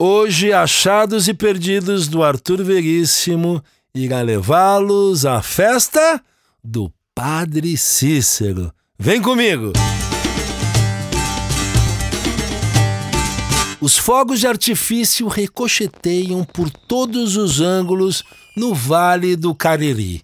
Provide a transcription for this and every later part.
Hoje, achados e perdidos do Arthur Veríssimo irá levá-los à festa do Padre Cícero. Vem comigo! Os fogos de artifício recocheteiam por todos os ângulos no Vale do Cariri.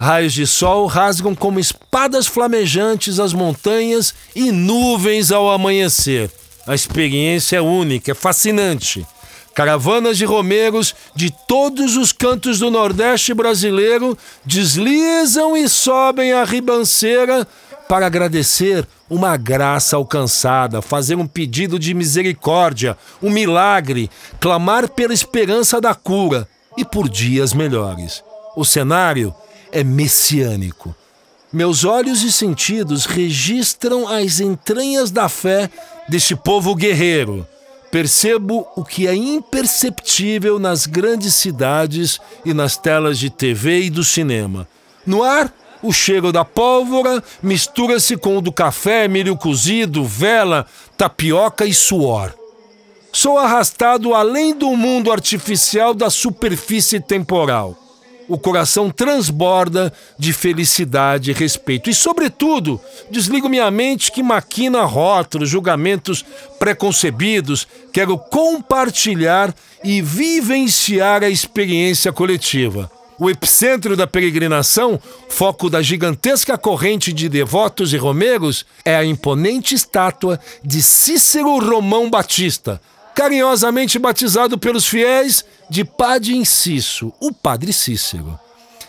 Raios de sol rasgam como espadas flamejantes as montanhas e nuvens ao amanhecer. A experiência é única, é fascinante. Caravanas de romeiros de todos os cantos do Nordeste brasileiro deslizam e sobem a ribanceira para agradecer uma graça alcançada, fazer um pedido de misericórdia, um milagre, clamar pela esperança da cura e por dias melhores. O cenário é messiânico. Meus olhos e sentidos registram as entranhas da fé deste povo guerreiro. Percebo o que é imperceptível nas grandes cidades e nas telas de TV e do cinema. No ar, o cheiro da pólvora mistura-se com o do café, milho cozido, vela, tapioca e suor. Sou arrastado além do mundo artificial da superfície temporal o coração transborda de felicidade e respeito. E, sobretudo, desligo minha mente que maquina rótulos, julgamentos preconcebidos. Quero compartilhar e vivenciar a experiência coletiva. O epicentro da peregrinação, foco da gigantesca corrente de devotos e romeiros, é a imponente estátua de Cícero Romão Batista, carinhosamente batizado pelos fiéis de Padre Inciso, o Padre Cícero.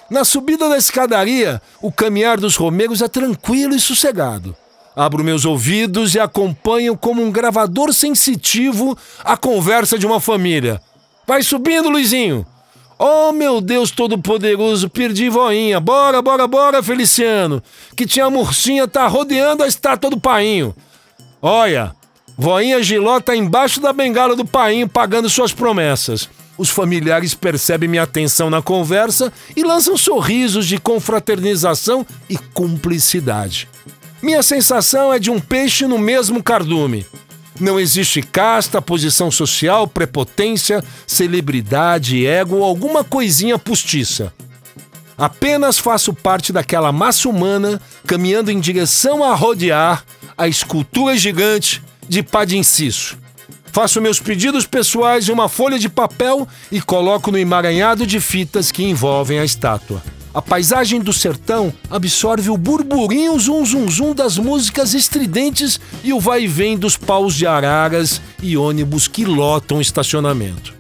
Na subida da escadaria, o caminhar dos romeiros é tranquilo e sossegado. Abro meus ouvidos e acompanho como um gravador sensitivo a conversa de uma família. Vai subindo, Luizinho! Oh, meu Deus Todo-Poderoso, perdi voinha. Bora, bora, bora, Feliciano. Que tinha murcinha tá rodeando a estátua do painho. Olha, Voinha Giló tá embaixo da bengala do painho pagando suas promessas. Os familiares percebem minha atenção na conversa e lançam sorrisos de confraternização e cumplicidade. Minha sensação é de um peixe no mesmo cardume. Não existe casta, posição social, prepotência, celebridade, ego ou alguma coisinha postiça. Apenas faço parte daquela massa humana caminhando em direção a rodear a escultura gigante de Inciso. Faço meus pedidos pessoais em uma folha de papel e coloco no emaranhado de fitas que envolvem a estátua. A paisagem do sertão absorve o burburinho zum zum zum das músicas estridentes e o vai e vem dos paus de araras e ônibus que lotam o estacionamento.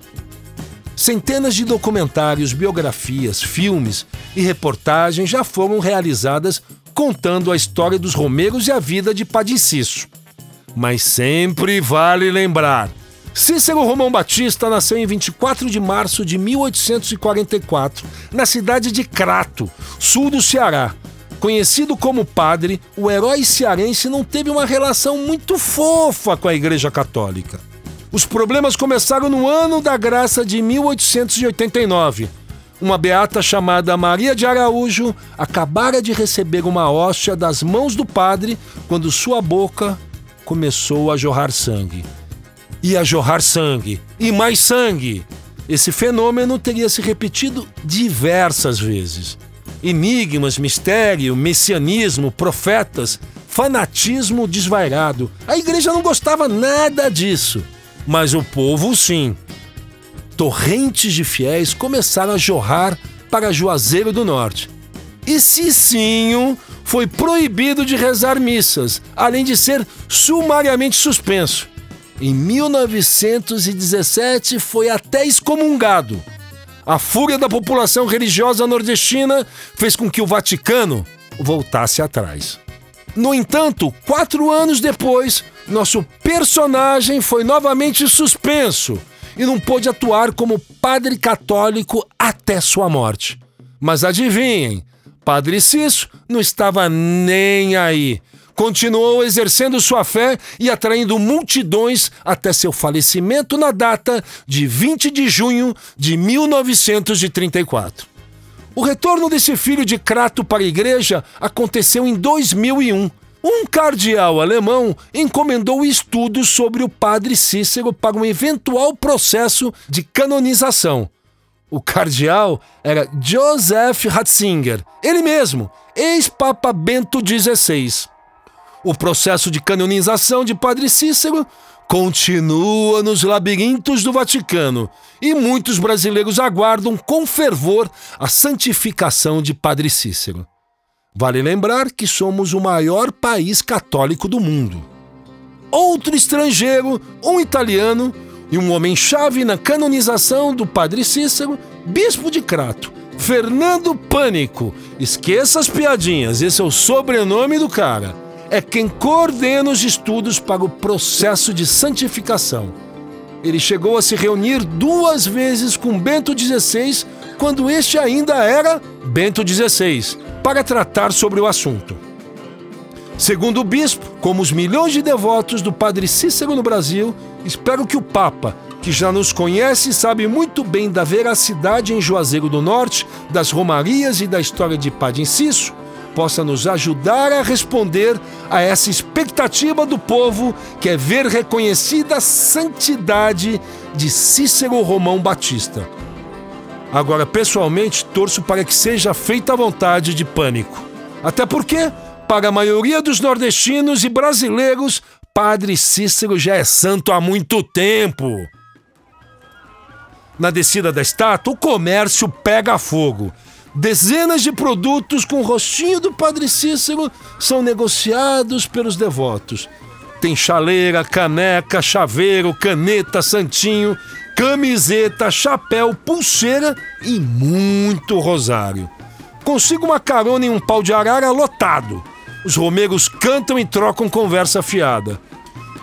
Centenas de documentários, biografias, filmes e reportagens já foram realizadas contando a história dos romeiros e a vida de Padiciço. Mas sempre vale lembrar. Cícero Romão Batista nasceu em 24 de março de 1844, na cidade de Crato, sul do Ceará. Conhecido como padre, o herói cearense não teve uma relação muito fofa com a Igreja Católica. Os problemas começaram no ano da graça de 1889. Uma beata chamada Maria de Araújo acabara de receber uma hóstia das mãos do padre quando sua boca começou a jorrar sangue. E a jorrar sangue, e mais sangue. Esse fenômeno teria se repetido diversas vezes. Enigmas, mistério, messianismo, profetas, fanatismo desvairado. A igreja não gostava nada disso, mas o povo sim. Torrentes de fiéis começaram a jorrar para Juazeiro do Norte. E Cicinho foi proibido de rezar missas, além de ser sumariamente suspenso. Em 1917 foi até excomungado. A fúria da população religiosa nordestina fez com que o Vaticano voltasse atrás. No entanto, quatro anos depois, nosso personagem foi novamente suspenso e não pôde atuar como padre católico até sua morte. Mas adivinhem, Padre Cício não estava nem aí. Continuou exercendo sua fé e atraindo multidões até seu falecimento na data de 20 de junho de 1934. O retorno desse filho de Crato para a igreja aconteceu em 2001, um cardeal alemão encomendou estudos sobre o padre Cícero para um eventual processo de canonização. O cardeal era Joseph Ratzinger, ele mesmo, ex-papa Bento XVI. O processo de canonização de Padre Cícero continua nos labirintos do Vaticano e muitos brasileiros aguardam com fervor a santificação de Padre Cícero. Vale lembrar que somos o maior país católico do mundo. Outro estrangeiro, um italiano e um homem-chave na canonização do Padre Cícero, bispo de Crato, Fernando Pânico. Esqueça as piadinhas, esse é o sobrenome do cara. É quem coordena os estudos para o processo de santificação. Ele chegou a se reunir duas vezes com Bento XVI, quando este ainda era Bento XVI para tratar sobre o assunto. Segundo o bispo, como os milhões de devotos do Padre Cícero no Brasil, espero que o Papa, que já nos conhece e sabe muito bem da veracidade em Juazeiro do Norte, das romarias e da história de Padre Inciso, possa nos ajudar a responder a essa expectativa do povo que é ver reconhecida a santidade de Cícero Romão Batista. Agora, pessoalmente, torço para que seja feita a vontade de pânico. Até porque, para a maioria dos nordestinos e brasileiros, Padre Cícero já é santo há muito tempo. Na descida da estátua, o comércio pega fogo. Dezenas de produtos com o rostinho do Padre Cícero são negociados pelos devotos. Tem chaleira, caneca, chaveiro, caneta, santinho camiseta, chapéu, pulseira e muito rosário. Consigo uma carona em um pau de arara lotado. Os romeiros cantam e trocam conversa fiada.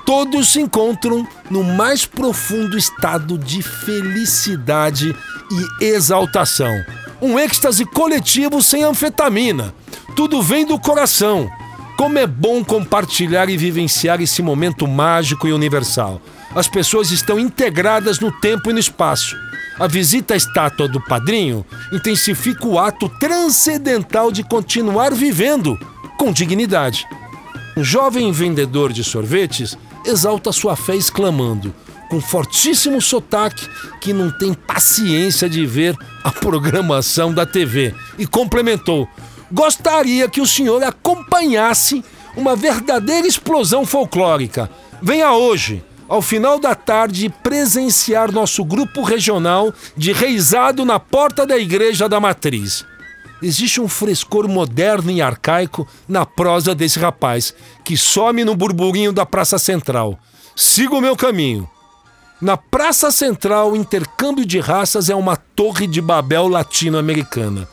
Todos se encontram no mais profundo estado de felicidade e exaltação. Um êxtase coletivo sem anfetamina. Tudo vem do coração. Como é bom compartilhar e vivenciar esse momento mágico e universal as pessoas estão integradas no tempo e no espaço. A visita à estátua do padrinho intensifica o ato transcendental de continuar vivendo com dignidade. Um jovem vendedor de sorvetes exalta sua fé exclamando, com fortíssimo sotaque, que não tem paciência de ver a programação da TV, e complementou: Gostaria que o senhor acompanhasse uma verdadeira explosão folclórica. Venha hoje, ao final da tarde, presenciar nosso grupo regional de reizado na porta da Igreja da Matriz. Existe um frescor moderno e arcaico na prosa desse rapaz, que some no burburinho da Praça Central. Siga o meu caminho. Na Praça Central, o intercâmbio de raças é uma torre de Babel latino-americana.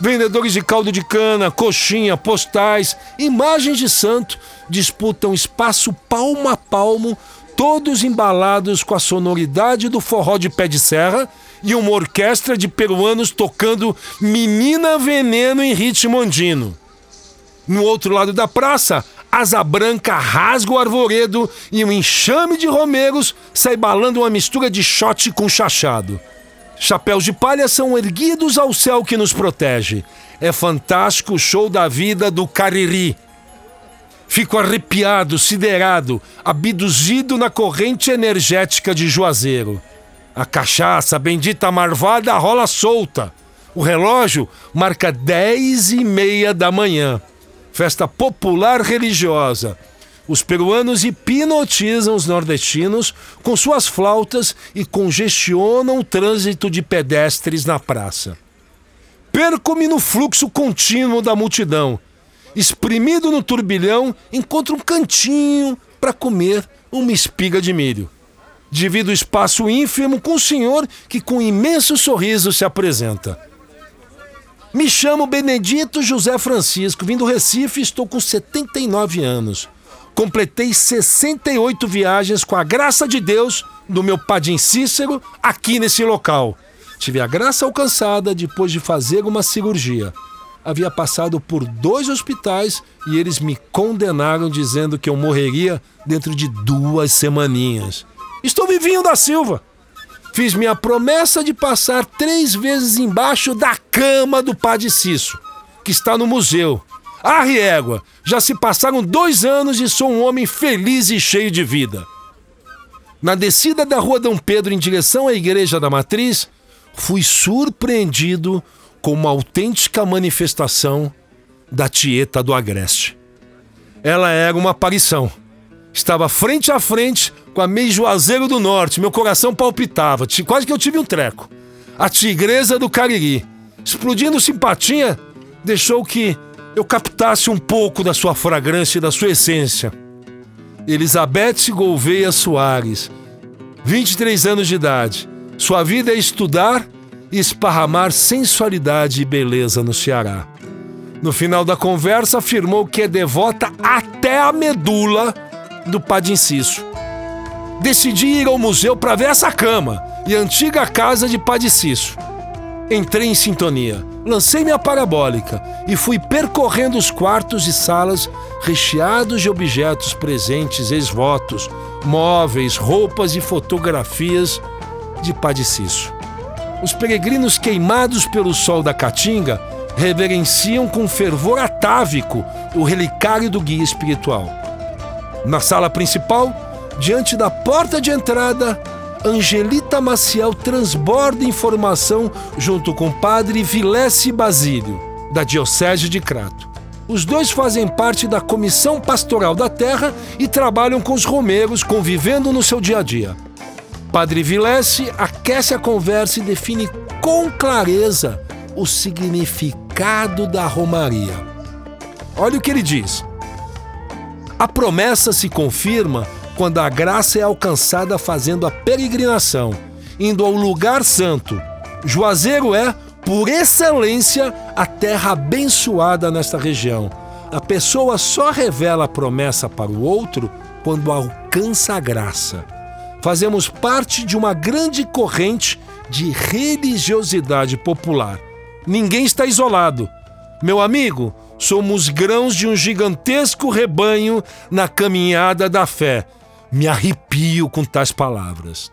Vendedores de caldo de cana, coxinha, postais, imagens de santo disputam espaço palmo a palmo todos embalados com a sonoridade do forró de pé de serra e uma orquestra de peruanos tocando Menina Veneno em ritmo andino. No outro lado da praça, Asa Branca rasga o arvoredo e um enxame de romeiros sai balando uma mistura de shot com chachado. Chapéus de palha são erguidos ao céu que nos protege. É fantástico o show da vida do Cariri Fico arrepiado, siderado, abduzido na corrente energética de Juazeiro. A cachaça, a bendita marvada, rola solta. O relógio marca dez e meia da manhã. Festa popular religiosa. Os peruanos hipnotizam os nordestinos com suas flautas e congestionam o trânsito de pedestres na praça. Perco-me no fluxo contínuo da multidão espremido no turbilhão, encontra um cantinho para comer uma espiga de milho. Divido o espaço ínfimo com o senhor que, com um imenso sorriso, se apresenta. Me chamo Benedito José Francisco, vim do Recife estou com 79 anos. Completei 68 viagens com a graça de Deus do meu padim Cícero aqui nesse local. Tive a graça alcançada depois de fazer uma cirurgia havia passado por dois hospitais e eles me condenaram dizendo que eu morreria dentro de duas semaninhas. Estou vivinho da Silva. Fiz minha promessa de passar três vezes embaixo da cama do Padre Cício, que está no museu. Arre égua, já se passaram dois anos e sou um homem feliz e cheio de vida. Na descida da rua Dom Pedro em direção à igreja da Matriz, fui surpreendido com uma autêntica manifestação da Tieta do Agreste. Ela era uma aparição. Estava frente a frente com a meio Juazeiro do Norte. Meu coração palpitava. Quase que eu tive um treco. A tigresa do Cariri. Explodindo simpatia, deixou que eu captasse um pouco da sua fragrância e da sua essência. Elizabeth Gouveia Soares, 23 anos de idade. Sua vida é estudar e esparramar sensualidade e beleza no Ceará. No final da conversa, afirmou que é devota até a medula do Padre Inciso. Decidi ir ao museu para ver essa cama e antiga casa de Padre Cício. Entrei em sintonia, lancei minha parabólica e fui percorrendo os quartos e salas recheados de objetos presentes, ex-votos, móveis, roupas e fotografias de Padre Cício. Os peregrinos queimados pelo sol da Caatinga reverenciam com fervor atávico o relicário do guia espiritual. Na sala principal, diante da porta de entrada, Angelita Maciel transborda informação junto com o padre Vilesse Basílio, da Diocese de Crato. Os dois fazem parte da Comissão Pastoral da Terra e trabalham com os romeiros, convivendo no seu dia a dia. Padre Vilesse aquece a conversa e define com clareza o significado da Romaria. Olha o que ele diz. A promessa se confirma quando a graça é alcançada fazendo a peregrinação, indo ao lugar santo. Juazeiro é, por excelência, a terra abençoada nesta região. A pessoa só revela a promessa para o outro quando alcança a graça. Fazemos parte de uma grande corrente de religiosidade popular. Ninguém está isolado. Meu amigo, somos grãos de um gigantesco rebanho na caminhada da fé. Me arrepio com tais palavras.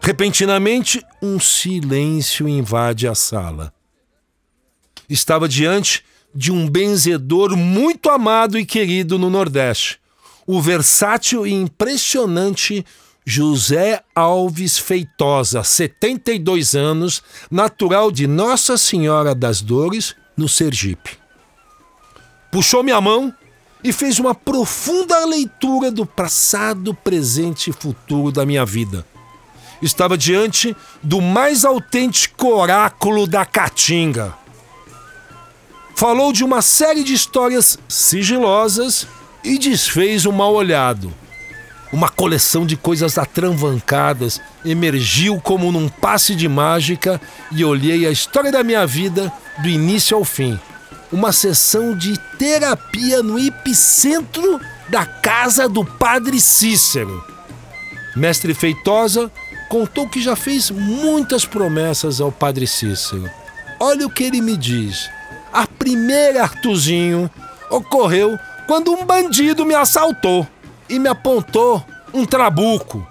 Repentinamente, um silêncio invade a sala. Estava diante de um benzedor muito amado e querido no Nordeste, o versátil e impressionante José Alves Feitosa, 72 anos, natural de Nossa Senhora das Dores, no Sergipe. Puxou minha mão e fez uma profunda leitura do passado, presente e futuro da minha vida. Estava diante do mais autêntico oráculo da Caatinga. Falou de uma série de histórias sigilosas e desfez o mal olhado uma coleção de coisas atravancadas emergiu como num passe de mágica e olhei a história da minha vida do início ao fim. Uma sessão de terapia no epicentro da casa do Padre Cícero. Mestre Feitosa contou que já fez muitas promessas ao Padre Cícero. Olha o que ele me diz. A primeira, Artuzinho, ocorreu quando um bandido me assaltou e me apontou um trabuco.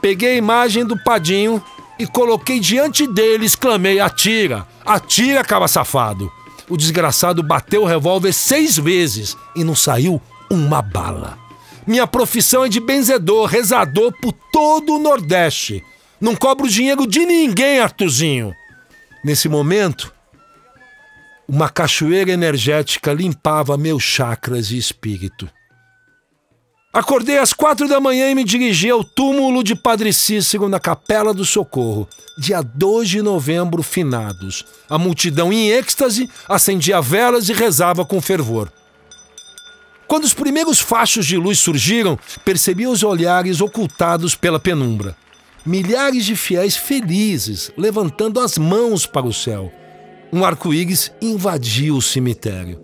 Peguei a imagem do Padinho e coloquei diante dele, exclamei: Atira! Atira, cara safado! O desgraçado bateu o revólver seis vezes e não saiu uma bala. Minha profissão é de benzedor, rezador por todo o Nordeste. Não cobro dinheiro de ninguém, Artuzinho. Nesse momento, uma cachoeira energética limpava meus chakras e espírito. Acordei às quatro da manhã e me dirigi ao túmulo de Padre Cícero na Capela do Socorro, dia 2 de novembro, finados. A multidão em êxtase acendia velas e rezava com fervor. Quando os primeiros fachos de luz surgiram, percebi os olhares ocultados pela penumbra. Milhares de fiéis felizes, levantando as mãos para o céu. Um arco-íris invadiu o cemitério.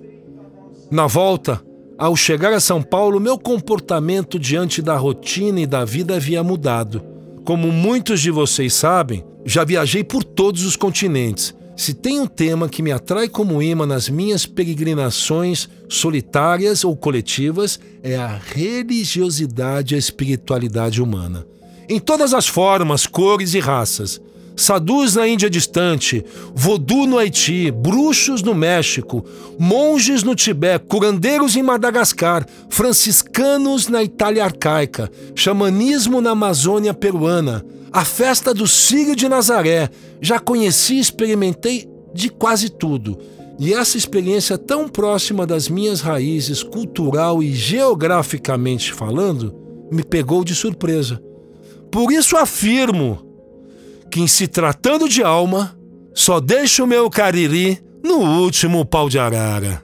Na volta, ao chegar a São Paulo, meu comportamento diante da rotina e da vida havia mudado. Como muitos de vocês sabem, já viajei por todos os continentes. Se tem um tema que me atrai como imã nas minhas peregrinações solitárias ou coletivas, é a religiosidade e a espiritualidade humana. Em todas as formas, cores e raças. Sadus na Índia distante, vodu no Haiti, bruxos no México, monges no Tibete, curandeiros em Madagascar, franciscanos na Itália arcaica, xamanismo na Amazônia peruana, a festa do Sírio de Nazaré. Já conheci e experimentei de quase tudo. E essa experiência tão próxima das minhas raízes, cultural e geograficamente falando, me pegou de surpresa. Por isso afirmo que, em se tratando de alma, só deixo o meu cariri no último pau de arara.